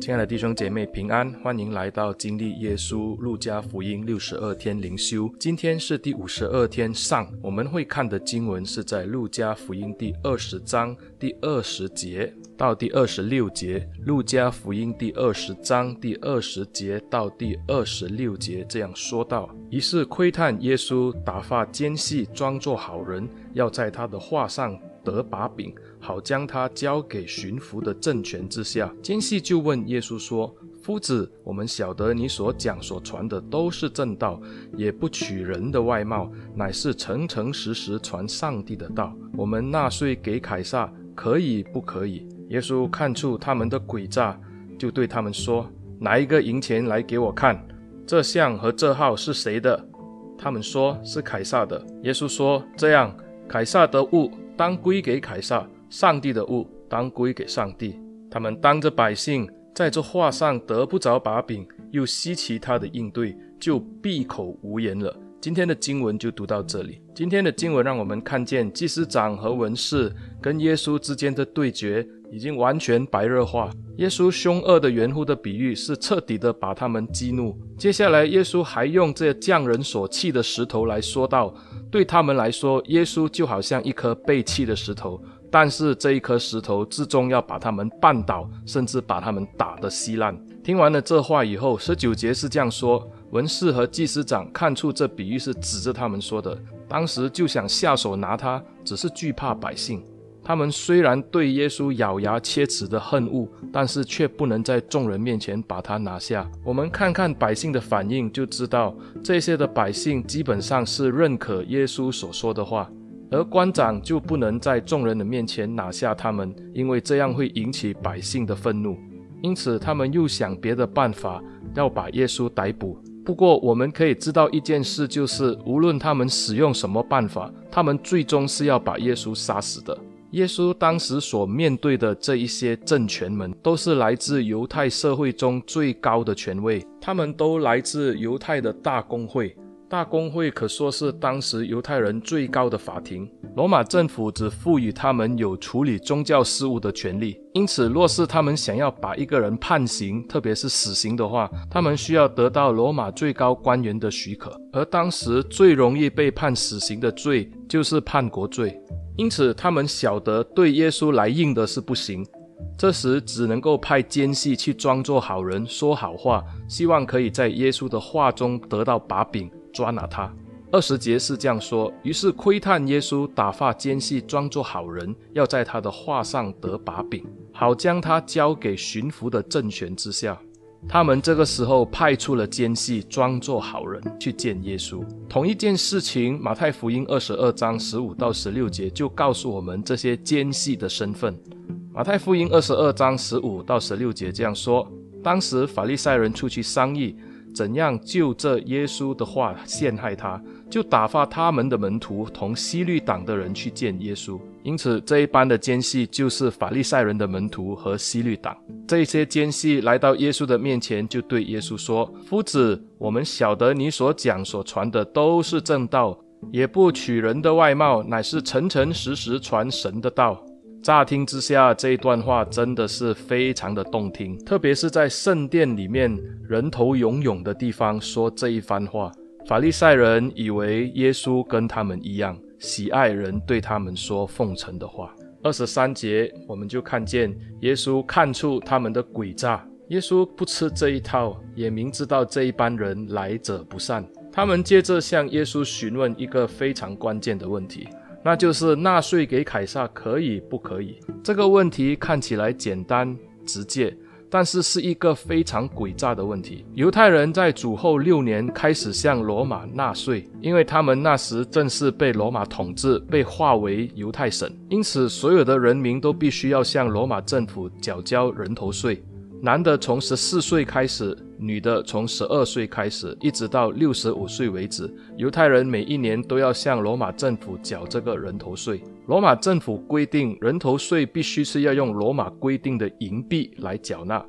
亲爱的弟兄姐妹平安，欢迎来到经历耶稣路加福音六十二天灵修。今天是第五十二天上，我们会看的经文是在路加福音第二十章第二十节到第二十六节。路加福音第二十章第二十节到第二十六节这样说道：于是窥探耶稣打发奸细装作好人，要在他的话上得把柄。好将他交给巡抚的政权之下。奸细就问耶稣说：“夫子，我们晓得你所讲所传的都是正道，也不取人的外貌，乃是诚诚实实传上帝的道。我们纳税给凯撒，可以不可以？”耶稣看出他们的诡诈，就对他们说：“拿一个银钱来给我看，这像和这号是谁的？”他们说是凯撒的。耶稣说：“这样，凯撒的物当归给凯撒。”上帝的物当归给上帝。他们当着百姓在这话上得不着把柄，又稀奇他的应对，就闭口无言了。今天的经文就读到这里。今天的经文让我们看见祭司长和文士跟耶稣之间的对决已经完全白热化。耶稣凶恶的圆乎的比喻是彻底的把他们激怒。接下来，耶稣还用这匠人所弃的石头来说道：对他们来说，耶稣就好像一颗被弃的石头。但是这一颗石头最终要把他们绊倒，甚至把他们打得稀烂。听完了这话以后，十九节是这样说：文士和祭司长看出这比喻是指着他们说的，当时就想下手拿他，只是惧怕百姓。他们虽然对耶稣咬牙切齿的恨恶，但是却不能在众人面前把他拿下。我们看看百姓的反应，就知道这些的百姓基本上是认可耶稣所说的话。而官长就不能在众人的面前拿下他们，因为这样会引起百姓的愤怒。因此，他们又想别的办法要把耶稣逮捕。不过，我们可以知道一件事，就是无论他们使用什么办法，他们最终是要把耶稣杀死的。耶稣当时所面对的这一些政权们，都是来自犹太社会中最高的权位，他们都来自犹太的大公会。大公会可说是当时犹太人最高的法庭。罗马政府只赋予他们有处理宗教事务的权利，因此，若是他们想要把一个人判刑，特别是死刑的话，他们需要得到罗马最高官员的许可。而当时最容易被判死刑的罪就是叛国罪，因此他们晓得对耶稣来硬的是不行。这时只能够派奸细去装作好人，说好话，希望可以在耶稣的话中得到把柄。抓拿他。二十节是这样说：于是窥探耶稣，打发奸细装作好人，要在他的话上得把柄，好将他交给巡抚的政权之下。他们这个时候派出了奸细，装作好人去见耶稣。同一件事情，马太福音二十二章十五到十六节就告诉我们这些奸细的身份。马太福音二十二章十五到十六节这样说：当时法利赛人出去商议。怎样就这耶稣的话陷害他，就打发他们的门徒同西律党的人去见耶稣。因此，这一班的奸细就是法利赛人的门徒和西律党。这些奸细来到耶稣的面前，就对耶稣说：“夫子，我们晓得你所讲所传的都是正道，也不取人的外貌，乃是诚诚实实传神的道。”乍听之下，这一段话真的是非常的动听，特别是在圣殿里面人头涌涌的地方说这一番话。法利赛人以为耶稣跟他们一样，喜爱人对他们说奉承的话。二十三节，我们就看见耶稣看出他们的诡诈。耶稣不吃这一套，也明知道这一班人来者不善。他们接着向耶稣询问一个非常关键的问题。那就是纳税给凯撒可以不可以？这个问题看起来简单直接，但是是一个非常诡诈的问题。犹太人在主后六年开始向罗马纳税，因为他们那时正是被罗马统治，被划为犹太省，因此所有的人民都必须要向罗马政府缴交人头税。男的从十四岁开始，女的从十二岁开始，一直到六十五岁为止。犹太人每一年都要向罗马政府缴这个人头税。罗马政府规定，人头税必须是要用罗马规定的银币来缴纳。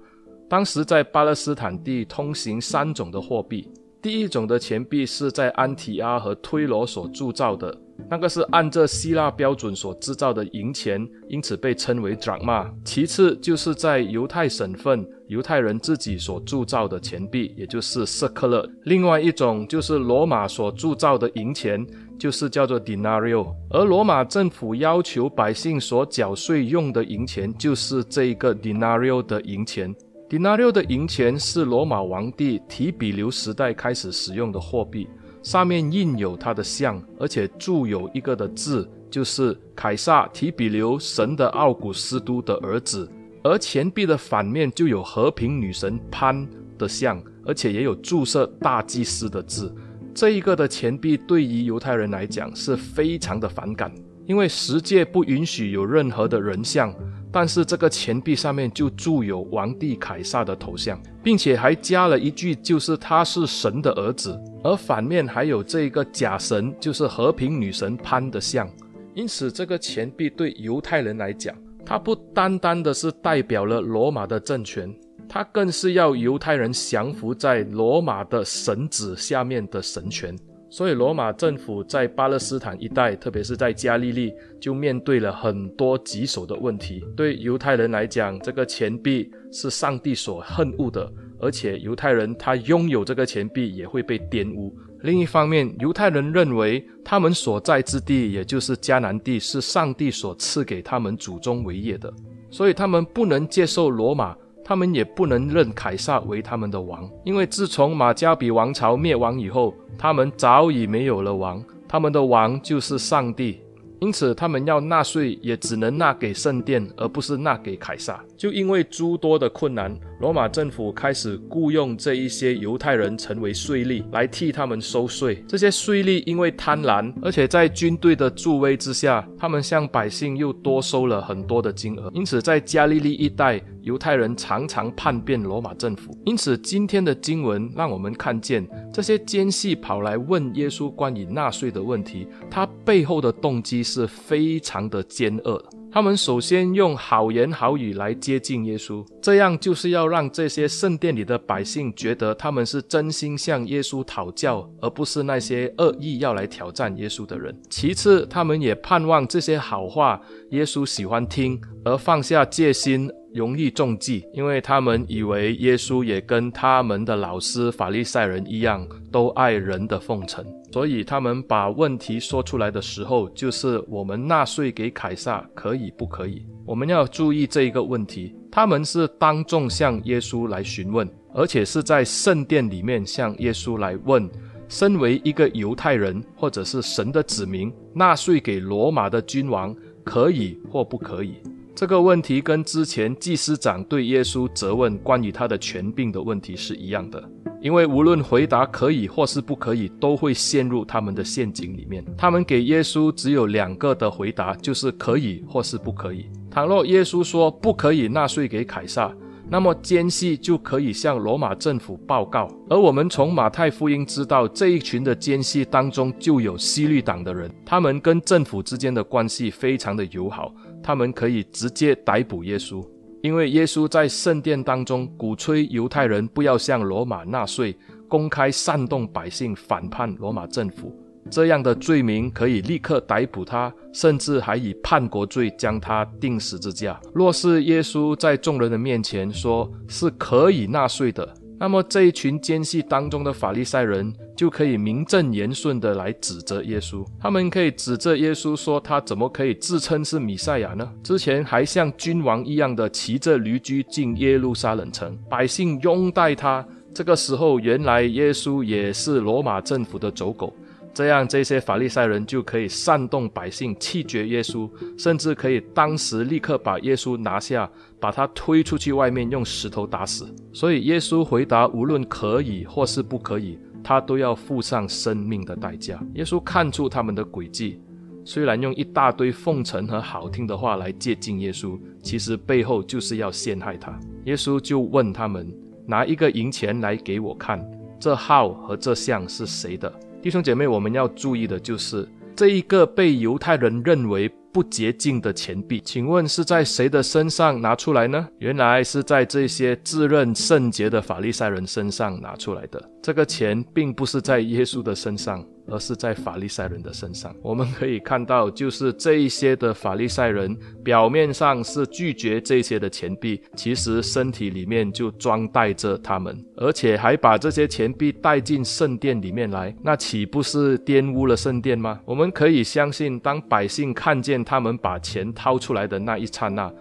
当时在巴勒斯坦地通行三种的货币，第一种的钱币是在安提阿和推罗所铸造的。那个是按照希腊标准所制造的银钱，因此被称为 DRAMA。其次就是在犹太省份，犹太人自己所铸造的钱币，也就是 sekel。另外一种就是罗马所铸造的银钱，就是叫做 denario。而罗马政府要求百姓所缴税用的银钱，就是这一个 denario 的银钱。denario 的银钱是罗马皇帝提比留时代开始使用的货币，上面印有他的像，而且铸有一个的字，就是凯撒提比留神的奥古斯都的儿子。而钱币的反面就有和平女神潘的像，而且也有注射大祭司的字。这一个的钱币对于犹太人来讲是非常的反感，因为十诫不允许有任何的人像。但是这个钱币上面就铸有皇帝凯撒的头像，并且还加了一句，就是他是神的儿子。而反面还有这个假神，就是和平女神潘的像。因此，这个钱币对犹太人来讲，它不单单的是代表了罗马的政权，它更是要犹太人降服在罗马的神子下面的神权。所以，罗马政府在巴勒斯坦一带，特别是在加利利，就面对了很多棘手的问题。对犹太人来讲，这个钱币是上帝所恨恶的，而且犹太人他拥有这个钱币也会被玷污。另一方面，犹太人认为他们所在之地，也就是迦南地，是上帝所赐给他们祖宗为业的，所以他们不能接受罗马。他们也不能认凯撒为他们的王，因为自从马加比王朝灭亡以后，他们早已没有了王，他们的王就是上帝。因此，他们要纳税也只能纳给圣殿，而不是纳给凯撒。就因为诸多的困难，罗马政府开始雇佣这一些犹太人成为税吏，来替他们收税。这些税吏因为贪婪，而且在军队的助威之下，他们向百姓又多收了很多的金额。因此，在加利利一带，犹太人常常叛变罗马政府。因此，今天的经文让我们看见，这些奸细跑来问耶稣关于纳税的问题，他背后的动机是非常的奸恶。他们首先用好言好语来接近耶稣，这样就是要让这些圣殿里的百姓觉得他们是真心向耶稣讨教，而不是那些恶意要来挑战耶稣的人。其次，他们也盼望这些好话耶稣喜欢听，而放下戒心。容易中计，因为他们以为耶稣也跟他们的老师法利赛人一样，都爱人的奉承，所以他们把问题说出来的时候，就是我们纳税给凯撒可以不可以？我们要注意这一个问题，他们是当众向耶稣来询问，而且是在圣殿里面向耶稣来问，身为一个犹太人或者是神的子民，纳税给罗马的君王可以或不可以？这个问题跟之前祭司长对耶稣责问关于他的权柄的问题是一样的，因为无论回答可以或是不可以，都会陷入他们的陷阱里面。他们给耶稣只有两个的回答，就是可以或是不可以。倘若耶稣说不可以纳税给凯撒，那么奸细就可以向罗马政府报告。而我们从马太福音知道，这一群的奸细当中就有希律党的人，他们跟政府之间的关系非常的友好。他们可以直接逮捕耶稣，因为耶稣在圣殿当中鼓吹犹太人不要向罗马纳税，公开煽动百姓反叛罗马政府，这样的罪名可以立刻逮捕他，甚至还以叛国罪将他钉十字架。若是耶稣在众人的面前说是可以纳税的，那么这一群奸细当中的法利赛人就可以名正言顺的来指责耶稣，他们可以指责耶稣说他怎么可以自称是米赛亚呢？之前还像君王一样的骑着驴驹进耶路撒冷城，百姓拥戴他。这个时候，原来耶稣也是罗马政府的走狗。这样，这些法利赛人就可以煽动百姓弃绝耶稣，甚至可以当时立刻把耶稣拿下，把他推出去外面，用石头打死。所以耶稣回答：无论可以或是不可以，他都要付上生命的代价。耶稣看出他们的诡计，虽然用一大堆奉承和好听的话来接近耶稣，其实背后就是要陷害他。耶稣就问他们：拿一个银钱来给我看，这号和这像是谁的？弟兄姐妹，我们要注意的就是这一个被犹太人认为不洁净的钱币，请问是在谁的身上拿出来呢？原来是在这些自认圣洁的法利赛人身上拿出来的。这个钱并不是在耶稣的身上。而是在法利赛人的身上。我们可以看到，就是这一些的法利赛人，表面上是拒绝这些的钱币，其实身体里面就装带着他们，而且还把这些钱币带进圣殿里面来，那岂不是玷污了圣殿吗？我们可以相信，当百姓看见他们把钱掏出来的那一刹那，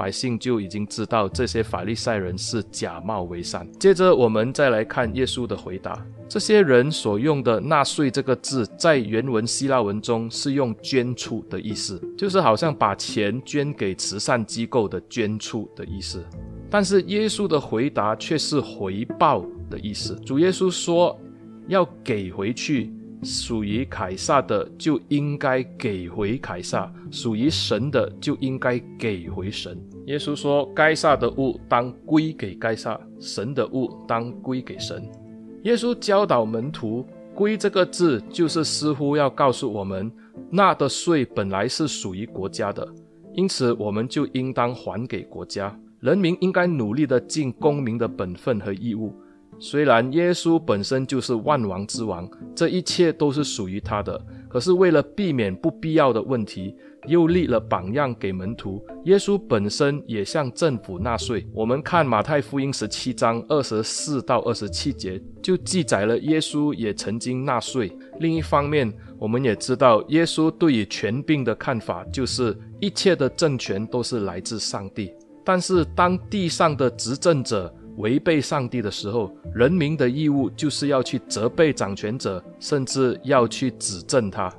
百姓就已经知道这些法利赛人是假冒为善。接着，我们再来看耶稣的回答。这些人所用的“纳税”这个字，在原文希腊文中是用“捐出”的意思，就是好像把钱捐给慈善机构的捐出的意思。但是耶稣的回答却是回报的意思。主耶稣说要给回去。属于凯撒的就应该给回凯撒，属于神的就应该给回神。耶稣说：“该撒的物当归给该撒，神的物当归给神。”耶稣教导门徒“归”这个字，就是似乎要告诉我们，纳的税本来是属于国家的，因此我们就应当还给国家。人民应该努力地尽公民的本分和义务。虽然耶稣本身就是万王之王，这一切都是属于他的，可是为了避免不必要的问题，又立了榜样给门徒。耶稣本身也向政府纳税。我们看马太福音十七章二十四到二十七节，就记载了耶稣也曾经纳税。另一方面，我们也知道耶稣对于权柄的看法，就是一切的政权都是来自上帝。但是当地上的执政者，违背上帝的时候，人民的义务就是要去责备掌权者，甚至要去指证他。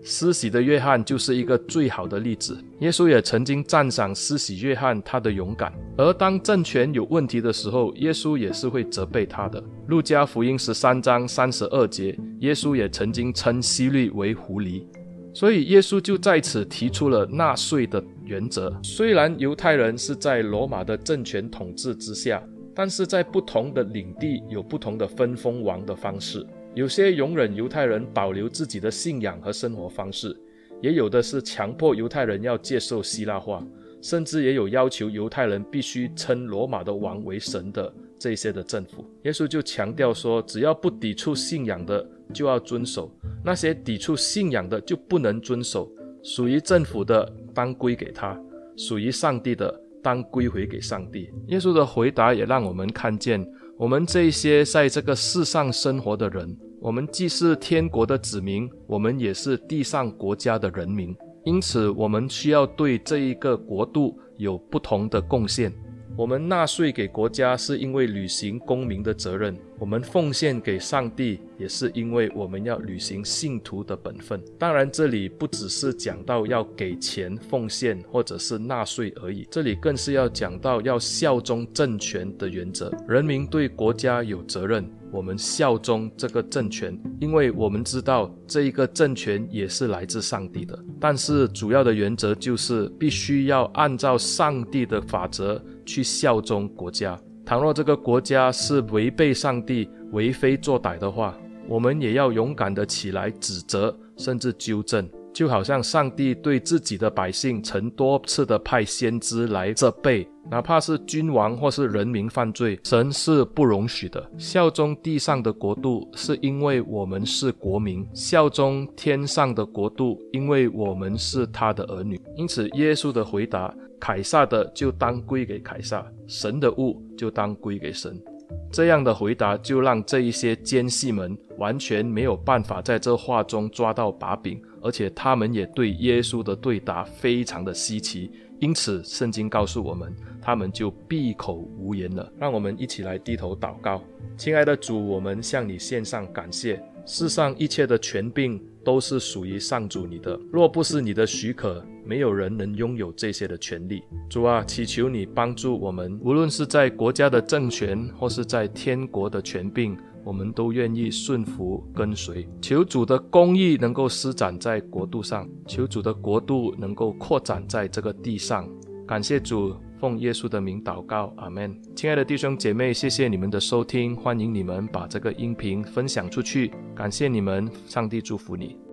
施洗的约翰就是一个最好的例子。耶稣也曾经赞赏施洗约翰他的勇敢。而当政权有问题的时候，耶稣也是会责备他的。路加福音十三章三十二节，耶稣也曾经称希律为狐狸。所以耶稣就在此提出了纳税的原则。虽然犹太人是在罗马的政权统治之下。但是在不同的领地有不同的分封王的方式，有些容忍犹太人保留自己的信仰和生活方式，也有的是强迫犹太人要接受希腊化，甚至也有要求犹太人必须称罗马的王为神的这些的政府。耶稣就强调说，只要不抵触信仰的就要遵守，那些抵触信仰的就不能遵守。属于政府的当归给他，属于上帝的。当归回给上帝。耶稣的回答也让我们看见，我们这些在这个世上生活的人，我们既是天国的子民，我们也是地上国家的人民。因此，我们需要对这一个国度有不同的贡献。我们纳税给国家，是因为履行公民的责任。我们奉献给上帝，也是因为我们要履行信徒的本分。当然，这里不只是讲到要给钱奉献或者是纳税而已，这里更是要讲到要效忠政权的原则。人民对国家有责任，我们效忠这个政权，因为我们知道这一个政权也是来自上帝的。但是主要的原则就是必须要按照上帝的法则去效忠国家。倘若这个国家是违背上帝、为非作歹的话，我们也要勇敢地起来指责，甚至纠正。就好像上帝对自己的百姓曾多次的派先知来责备，哪怕是君王或是人民犯罪，神是不容许的。效忠地上的国度，是因为我们是国民；效忠天上的国度，因为我们是他的儿女。因此，耶稣的回答。凯撒的就当归给凯撒，神的物就当归给神。这样的回答就让这一些奸细们完全没有办法在这话中抓到把柄，而且他们也对耶稣的对答非常的稀奇。因此，圣经告诉我们，他们就闭口无言了。让我们一起来低头祷告，亲爱的主，我们向你献上感谢。世上一切的权柄都是属于上主你的，若不是你的许可，没有人能拥有这些的权利。主啊，祈求你帮助我们，无论是在国家的政权，或是在天国的权柄，我们都愿意顺服跟随。求主的公义能够施展在国度上，求主的国度能够扩展在这个地上。感谢主。奉耶稣的名祷告，阿门。亲爱的弟兄姐妹，谢谢你们的收听，欢迎你们把这个音频分享出去，感谢你们，上帝祝福你。